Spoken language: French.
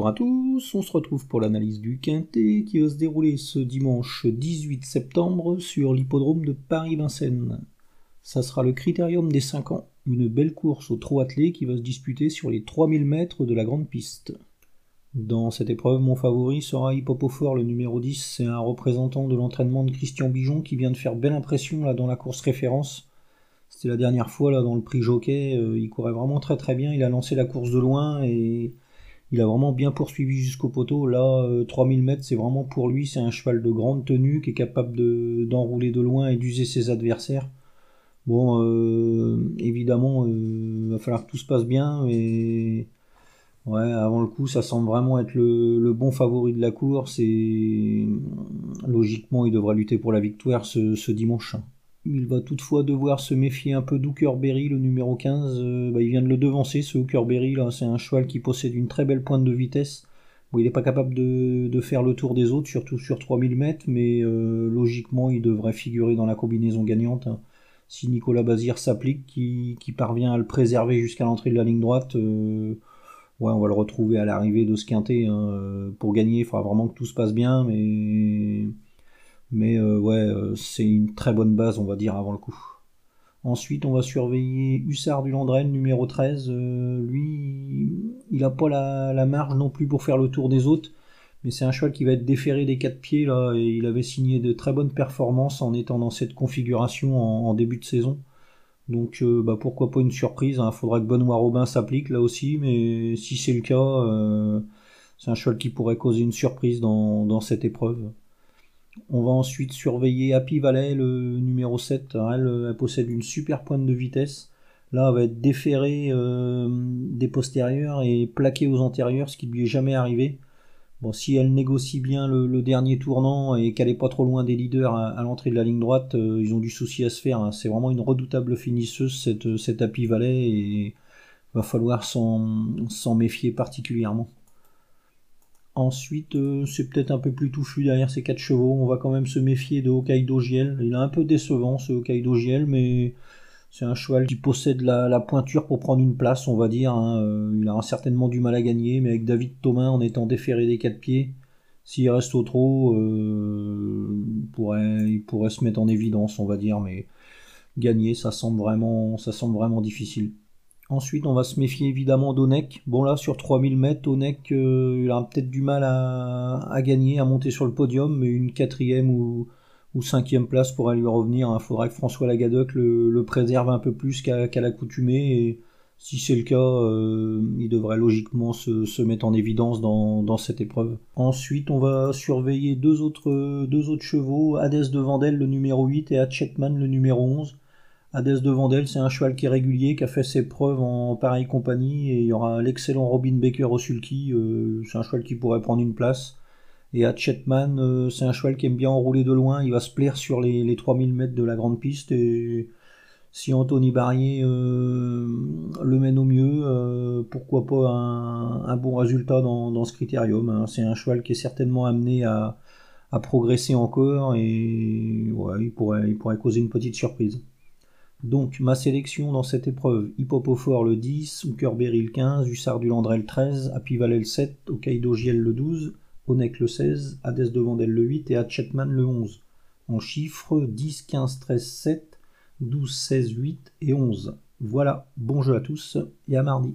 Bonjour à tous, on se retrouve pour l'analyse du Quintet qui va se dérouler ce dimanche 18 septembre sur l'hippodrome de Paris-Vincennes. Ça sera le critérium des 5 ans, une belle course au trot attelé qui va se disputer sur les 3000 mètres de la grande piste. Dans cette épreuve, mon favori sera Hippopophore, le numéro 10. C'est un représentant de l'entraînement de Christian Bijon qui vient de faire belle impression là, dans la course référence. C'était la dernière fois là dans le prix jockey, euh, il courait vraiment très très bien, il a lancé la course de loin et il a vraiment bien poursuivi jusqu'au poteau. Là, 3000 euh, mètres, c'est vraiment pour lui, c'est un cheval de grande tenue qui est capable d'enrouler de, loin et d'user ses adversaires. Bon, euh, évidemment, il va falloir que tout se passe bien, mais ouais, avant le coup, ça semble vraiment être le, bon favori de la course et logiquement, il devra lutter pour la victoire ce dimanche. Il va toutefois devoir se méfier un peu d'Hookerberry, le numéro 15. Euh, bah, il vient de le devancer, ce Hookerberry. C'est un cheval qui possède une très belle pointe de vitesse. il n'est pas capable de, faire le tour des autres, surtout sur 3000 mètres, mais euh, logiquement, il devrait figurer dans la combinaison gagnante. Hein. Si Nicolas Bazir s'applique, qui, parvient à le préserver jusqu'à l'entrée de la ligne droite, euh, on va le retrouver à l'arrivée de ce quintet. Hein. Pour gagner, il faudra vraiment que tout se passe bien, mais mais euh, ouais, euh, c'est une très bonne base, on va dire, avant le coup. Ensuite, on va surveiller Hussard du Landrel, numéro 13. Euh, lui, il n'a pas la, marge non plus pour faire le tour des autres. Mais c'est un cheval qui va être déféré des quatre pieds, là. Et il avait signé de très bonnes performances en étant dans cette configuration en, début de saison. Donc, bah, pourquoi pas une surprise. Il hein. faudra que Benoît Robin s'applique là aussi. Mais si c'est le cas, c'est un cheval qui pourrait causer une surprise dans cette épreuve. On va ensuite surveiller Happy Valley, le numéro 7. Elle, possède une super pointe de vitesse. Là, elle va être déférée euh, des postérieurs et plaquée aux antérieurs, ce qui lui est jamais arrivé. Bon, si elle négocie bien le, dernier tournant et qu'elle est pas trop loin des leaders à, l'entrée de la ligne droite, euh, ils ont du souci à se faire. Hein. C'est vraiment une redoutable finisseuse cette, cette Happy Valley et va falloir s'en méfier particulièrement. Ensuite, euh, c'est peut-être un peu plus touffu derrière ces quatre chevaux. On va quand même se méfier de Hokkaido Giel. Il est un peu décevant ce Hokkaido Giel, mais c'est un cheval qui possède la, pointure pour prendre une place, on va dire. Hein. Euh, il aura certainement du mal à gagner, mais avec David Thomas en étant déféré des quatre pieds, s'il reste au trot, euh, il, pourrait, se mettre en évidence, on va dire. Mais gagner, ça semble vraiment difficile. Ensuite, on va se méfier évidemment d'Onek. Bon là, sur 3000 mètres, Onek, euh, il aura peut-être du mal à, gagner, à monter sur le podium, mais une quatrième ou, cinquième place pourrait lui revenir. Il faudra que François Lagadoc le, préserve un peu plus qu'à l'accoutumée. Et si c'est le cas, euh, il devrait logiquement se, mettre en évidence dans, cette épreuve. Ensuite, on va surveiller deux autres, deux autres chevaux, Hadès de Vandel, le numéro 8, et Hatchetman, le numéro 11. Hadès de Vandel, c'est un cheval qui est régulier, qui a fait ses preuves en pareille compagnie, et il y aura l'excellent Robin Baker au sulky, euh, c'est un cheval qui pourrait prendre une place. Et Hatchetman, euh, c'est un cheval qui aime bien enrouler de loin, il va se plaire sur les, 3000 mètres de la grande piste, et si Anthony Barrier euh, le mène au mieux, pourquoi pas un, bon résultat dans, ce critérium. Hein. C'est un cheval qui est certainement amené à, progresser encore, et pourrait, il pourrait causer une petite surprise. Donc ma sélection dans cette épreuve, Hippopophore le 10, Hookerberry le 15, Hussard du Landré le 13, Apivalet le 7, Hokkaido Giel le 12, Onek le 16, Hadès de Vandel le 8 et Hatchetman le 11. En chiffres 10, 15, 13, 7, 12, 16, 8 et 11. Voilà, bon jeu à tous et à mardi.